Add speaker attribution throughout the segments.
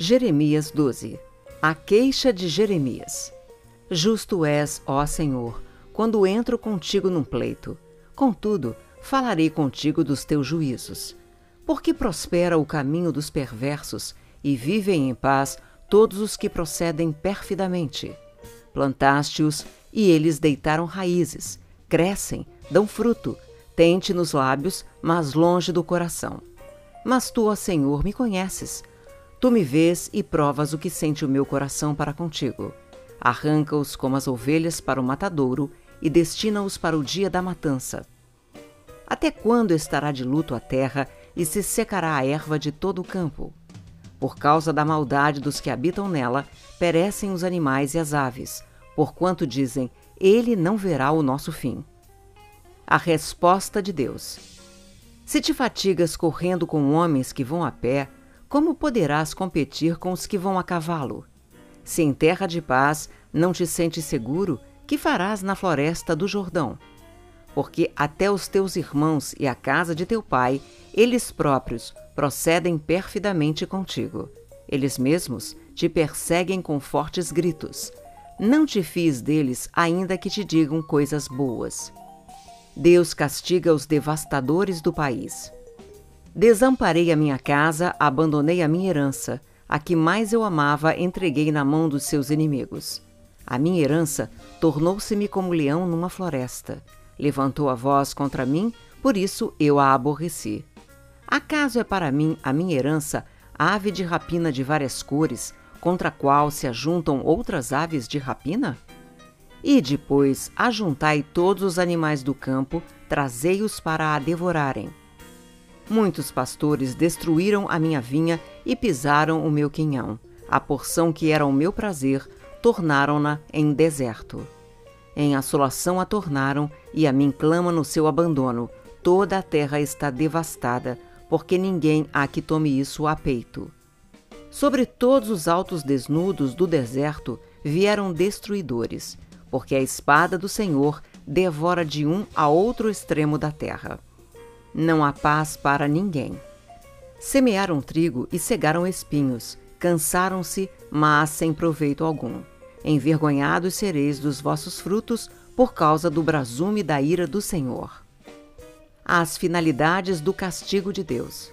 Speaker 1: Jeremias 12 A queixa de Jeremias Justo és, ó Senhor, quando entro contigo num pleito. Contudo, falarei contigo dos teus juízos. Porque prospera o caminho dos perversos e vivem em paz todos os que procedem perfidamente. Plantaste-os e eles deitaram raízes, crescem, dão fruto, tente nos lábios, mas longe do coração. Mas tu, ó Senhor, me conheces. Tu me vês e provas o que sente o meu coração para contigo. Arranca-os como as ovelhas para o matadouro e destina-os para o dia da matança. Até quando estará de luto a terra e se secará a erva de todo o campo? Por causa da maldade dos que habitam nela, perecem os animais e as aves, porquanto dizem: Ele não verá o nosso fim. A resposta de Deus: Se te fatigas correndo com homens que vão a pé, como poderás competir com os que vão a cavalo? Se em terra de paz não te sentes seguro, que farás na floresta do Jordão? Porque até os teus irmãos e a casa de teu pai, eles próprios, procedem perfidamente contigo. Eles mesmos te perseguem com fortes gritos. Não te fies deles, ainda que te digam coisas boas. Deus castiga os devastadores do país. Desamparei a minha casa, abandonei a minha herança, a que mais eu amava entreguei na mão dos seus inimigos. A minha herança tornou-se-me como leão numa floresta. Levantou a voz contra mim, por isso eu a aborreci. Acaso é para mim a minha herança ave de rapina de várias cores, contra a qual se ajuntam outras aves de rapina? E depois ajuntai todos os animais do campo, trazei-os para a devorarem. Muitos pastores destruíram a minha vinha e pisaram o meu quinhão. A porção que era o meu prazer, tornaram-na em deserto. Em assolação a tornaram, e a mim clama no seu abandono. Toda a terra está devastada, porque ninguém há que tome isso a peito. Sobre todos os altos desnudos do deserto vieram destruidores, porque a espada do Senhor devora de um a outro extremo da terra. Não há paz para ninguém. Semearam trigo e cegaram espinhos, cansaram-se, mas sem proveito algum. Envergonhados sereis dos vossos frutos por causa do brasume da ira do Senhor. As finalidades do castigo de Deus.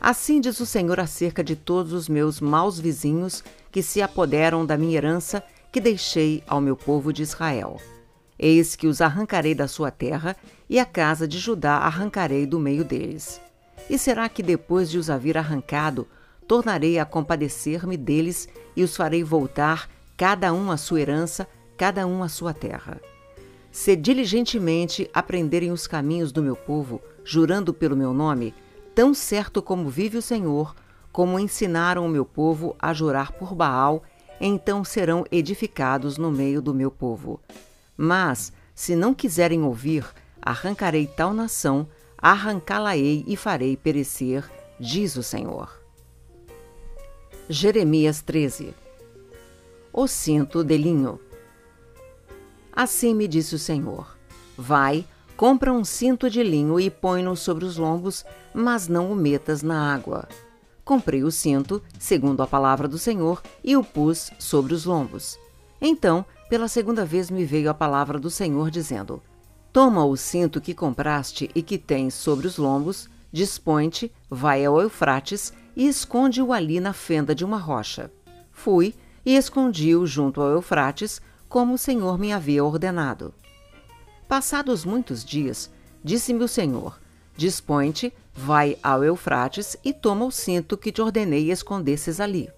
Speaker 1: Assim diz o Senhor acerca de todos os meus maus vizinhos que se apoderam da minha herança que deixei ao meu povo de Israel. Eis que os arrancarei da sua terra, e a casa de Judá arrancarei do meio deles. E será que depois de os haver arrancado, tornarei a compadecer-me deles e os farei voltar, cada um à sua herança, cada um à sua terra? Se diligentemente aprenderem os caminhos do meu povo, jurando pelo meu nome, tão certo como vive o Senhor, como ensinaram o meu povo a jurar por Baal, então serão edificados no meio do meu povo. Mas, se não quiserem ouvir, arrancarei tal nação, arrancá-la-ei e farei perecer, diz o Senhor. Jeremias 13 O cinto de linho Assim me disse o Senhor: Vai, compra um cinto de linho e põe-no sobre os lombos, mas não o metas na água. Comprei o cinto, segundo a palavra do Senhor, e o pus sobre os lombos. Então pela segunda vez me veio a palavra do Senhor dizendo: Toma o cinto que compraste e que tens sobre os lombos, dispõe-te, vai ao Eufrates e esconde-o ali na fenda de uma rocha. Fui e escondi-o junto ao Eufrates, como o Senhor me havia ordenado. Passados muitos dias, disse-me o Senhor: Dispõe-te, vai ao Eufrates e toma o cinto que te ordenei escondesses ali.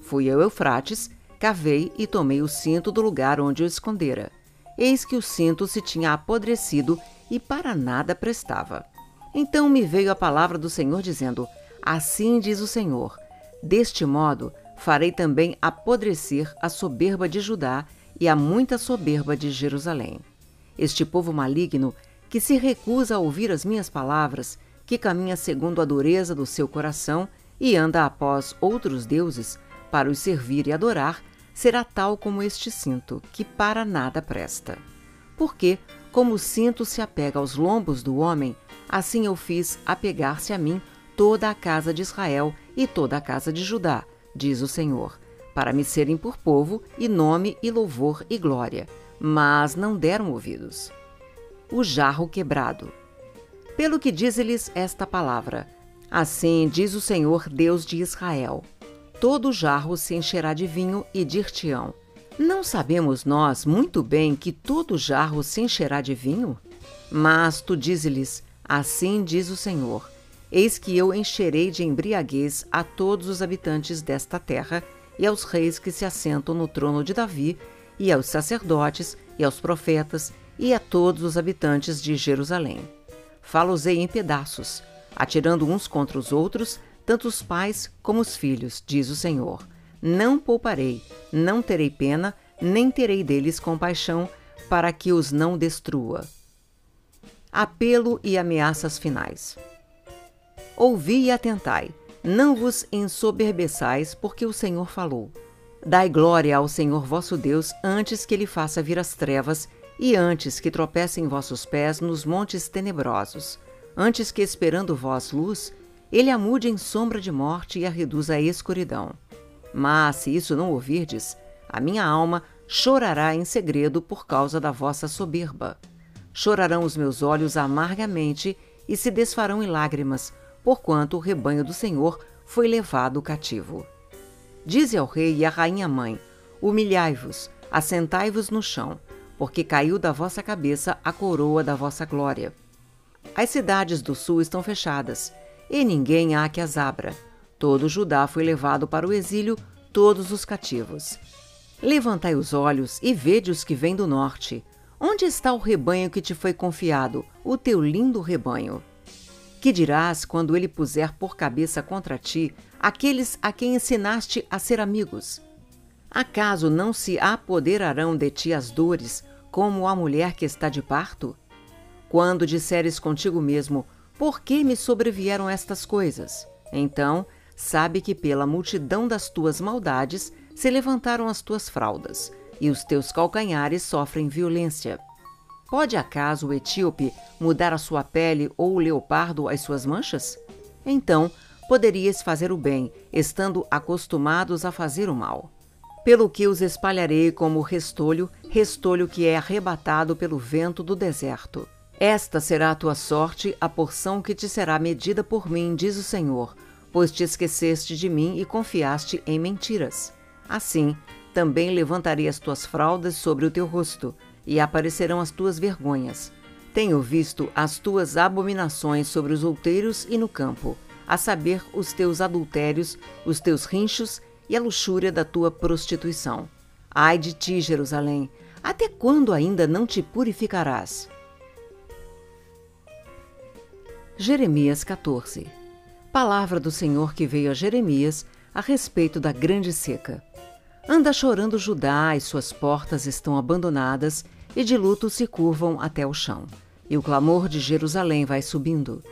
Speaker 1: Fui ao Eufrates Cavei e tomei o cinto do lugar onde o escondera. Eis que o cinto se tinha apodrecido e para nada prestava. Então me veio a palavra do Senhor dizendo: Assim diz o Senhor: Deste modo farei também apodrecer a soberba de Judá e a muita soberba de Jerusalém. Este povo maligno, que se recusa a ouvir as minhas palavras, que caminha segundo a dureza do seu coração e anda após outros deuses, para os servir e adorar, será tal como este cinto, que para nada presta. Porque, como o cinto se apega aos lombos do homem, assim eu fiz apegar-se a mim toda a casa de Israel e toda a casa de Judá, diz o Senhor, para me serem por povo, e nome, e louvor, e glória, mas não deram ouvidos. O jarro quebrado. Pelo que diz-lhes esta palavra: Assim diz o Senhor Deus de Israel: Todo jarro se encherá de vinho e dir-te-ão: Não sabemos nós muito bem que todo jarro se encherá de vinho? Mas tu dize-lhes: Assim diz o Senhor: Eis que eu encherei de embriaguez a todos os habitantes desta terra, e aos reis que se assentam no trono de Davi, e aos sacerdotes, e aos profetas, e a todos os habitantes de Jerusalém. Falo-os-ei em pedaços, atirando uns contra os outros, tanto os pais como os filhos, diz o Senhor. Não pouparei, não terei pena, nem terei deles compaixão, para que os não destrua. Apelo e ameaças finais. Ouvi e atentai, não vos ensoberbeçais, porque o Senhor falou. Dai glória ao Senhor vosso Deus antes que ele faça vir as trevas e antes que tropecem vossos pés nos montes tenebrosos, antes que esperando vós luz, ele a mude em sombra de morte e a reduza à escuridão. Mas se isso não ouvirdes, a minha alma chorará em segredo por causa da vossa soberba. Chorarão os meus olhos amargamente e se desfarão em lágrimas, porquanto o rebanho do Senhor foi levado cativo. Dize ao rei e à rainha mãe: Humilhai-vos, assentai-vos no chão, porque caiu da vossa cabeça a coroa da vossa glória. As cidades do sul estão fechadas, e ninguém há que as abra. Todo Judá foi levado para o exílio, todos os cativos. Levantai os olhos e vede os que vêm do norte. Onde está o rebanho que te foi confiado, o teu lindo rebanho? Que dirás quando ele puser por cabeça contra ti aqueles a quem ensinaste a ser amigos? Acaso não se apoderarão de ti as dores, como a mulher que está de parto? Quando disseres contigo mesmo, por que me sobrevieram estas coisas? Então, sabe que pela multidão das tuas maldades se levantaram as tuas fraldas, e os teus calcanhares sofrem violência. Pode acaso o etíope mudar a sua pele ou o leopardo as suas manchas? Então, poderíeis fazer o bem, estando acostumados a fazer o mal. Pelo que os espalharei como restolho, restolho que é arrebatado pelo vento do deserto. Esta será a tua sorte, a porção que te será medida por mim, diz o Senhor, pois te esqueceste de mim e confiaste em mentiras. Assim, também levantarei as tuas fraldas sobre o teu rosto, e aparecerão as tuas vergonhas. Tenho visto as tuas abominações sobre os outeiros e no campo, a saber, os teus adultérios, os teus rinchos e a luxúria da tua prostituição. Ai de ti, Jerusalém, até quando ainda não te purificarás? Jeremias 14 Palavra do Senhor que veio a Jeremias a respeito da grande seca. Anda chorando Judá, e suas portas estão abandonadas, e de luto se curvam até o chão. E o clamor de Jerusalém vai subindo.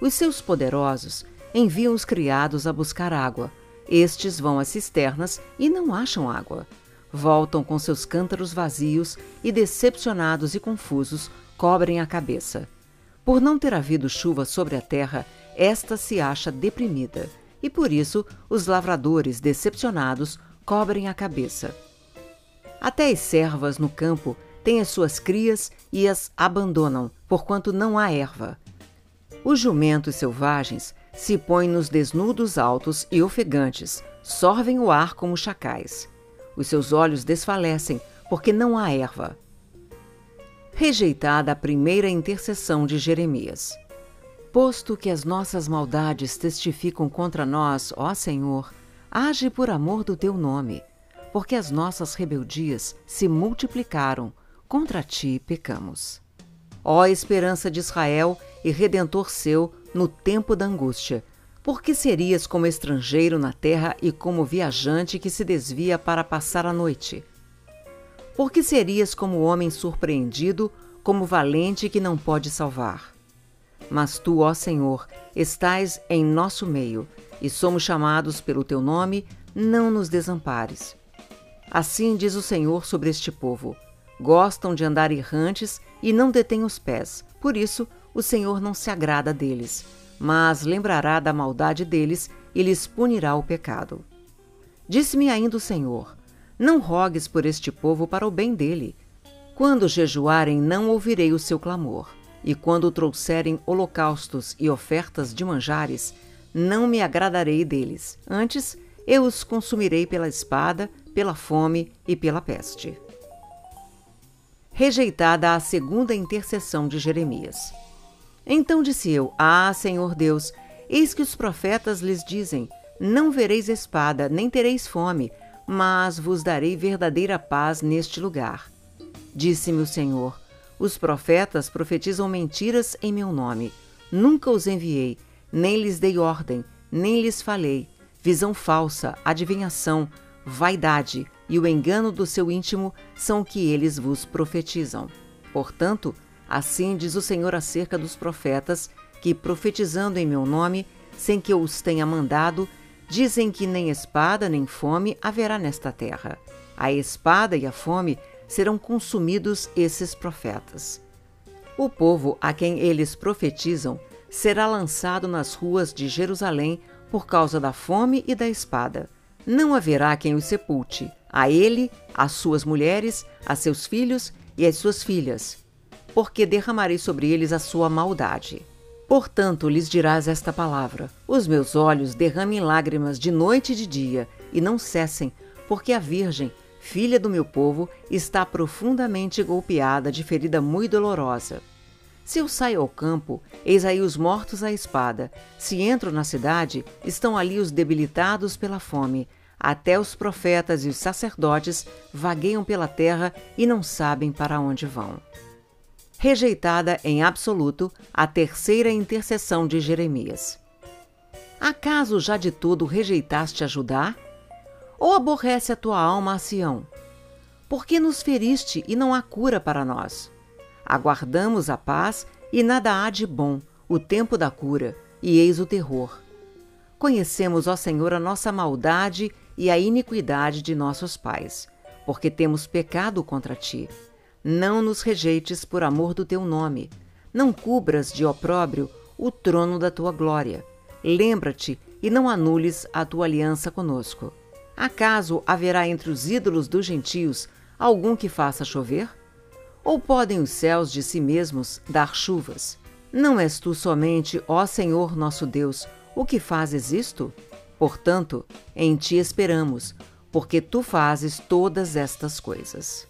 Speaker 1: Os seus poderosos enviam os criados a buscar água. Estes vão às cisternas e não acham água. Voltam com seus cântaros vazios e, decepcionados e confusos, cobrem a cabeça. Por não ter havido chuva sobre a terra, esta se acha deprimida, e por isso os lavradores, decepcionados, cobrem a cabeça. Até as servas no campo têm as suas crias e as abandonam, porquanto não há erva. Os jumentos selvagens se põem nos desnudos altos e ofegantes, sorvem o ar como chacais. Os seus olhos desfalecem, porque não há erva. Rejeitada a primeira intercessão de Jeremias. Posto que as nossas maldades testificam contra nós, ó Senhor, age por amor do teu nome, porque as nossas rebeldias se multiplicaram contra ti pecamos. Ó esperança de Israel e redentor seu no tempo da angústia, por que serias como estrangeiro na terra e como viajante que se desvia para passar a noite? Por que serias como homem surpreendido, como valente que não pode salvar? Mas tu, ó Senhor, estás em nosso meio, e somos chamados pelo teu nome, não nos desampares. Assim diz o Senhor sobre este povo: Gostam de andar errantes e não detêm os pés. Por isso, o Senhor não se agrada deles, mas lembrará da maldade deles e lhes punirá o pecado. Disse-me ainda o Senhor: Não rogues por este povo para o bem dele. Quando jejuarem, não ouvirei o seu clamor, e quando trouxerem holocaustos e ofertas de manjares, não me agradarei deles. Antes, eu os consumirei pela espada, pela fome e pela peste. Rejeitada a segunda intercessão de Jeremias. Então disse eu: Ah, Senhor Deus, eis que os profetas lhes dizem: Não vereis espada, nem tereis fome, mas vos darei verdadeira paz neste lugar. Disse-me o Senhor: Os profetas profetizam mentiras em meu nome. Nunca os enviei, nem lhes dei ordem, nem lhes falei. Visão falsa, adivinhação, vaidade e o engano do seu íntimo são o que eles vos profetizam. Portanto, assim diz o Senhor acerca dos profetas que, profetizando em meu nome, sem que eu os tenha mandado, dizem que nem espada nem fome haverá nesta terra. A espada e a fome serão consumidos esses profetas. O povo a quem eles profetizam será lançado nas ruas de Jerusalém por causa da fome e da espada. Não haverá quem o sepulte, a ele, às suas mulheres, a seus filhos e às suas filhas, porque derramarei sobre eles a sua maldade. Portanto, lhes dirás esta palavra: Os meus olhos derramem lágrimas de noite e de dia, e não cessem, porque a Virgem, filha do meu povo, está profundamente golpeada de ferida muito dolorosa. Se eu saio ao campo, eis aí os mortos à espada. Se entro na cidade, estão ali os debilitados pela fome. Até os profetas e os sacerdotes vagueiam pela terra e não sabem para onde vão. Rejeitada em absoluto a terceira intercessão de Jeremias. Acaso já de tudo rejeitaste a Judá? Ou aborrece a tua alma a Sião? Por que nos feriste e não há cura para nós? Aguardamos a paz e nada há de bom, o tempo da cura, e eis o terror. Conhecemos, ó Senhor, a nossa maldade e a iniquidade de nossos pais, porque temos pecado contra ti. Não nos rejeites por amor do teu nome. Não cubras de opróbrio o trono da tua glória. Lembra-te e não anules a tua aliança conosco. Acaso haverá entre os ídolos dos gentios algum que faça chover? Ou podem os céus de si mesmos dar chuvas? Não és tu somente, ó Senhor nosso Deus, o que fazes isto? Portanto, em ti esperamos, porque tu fazes todas estas coisas.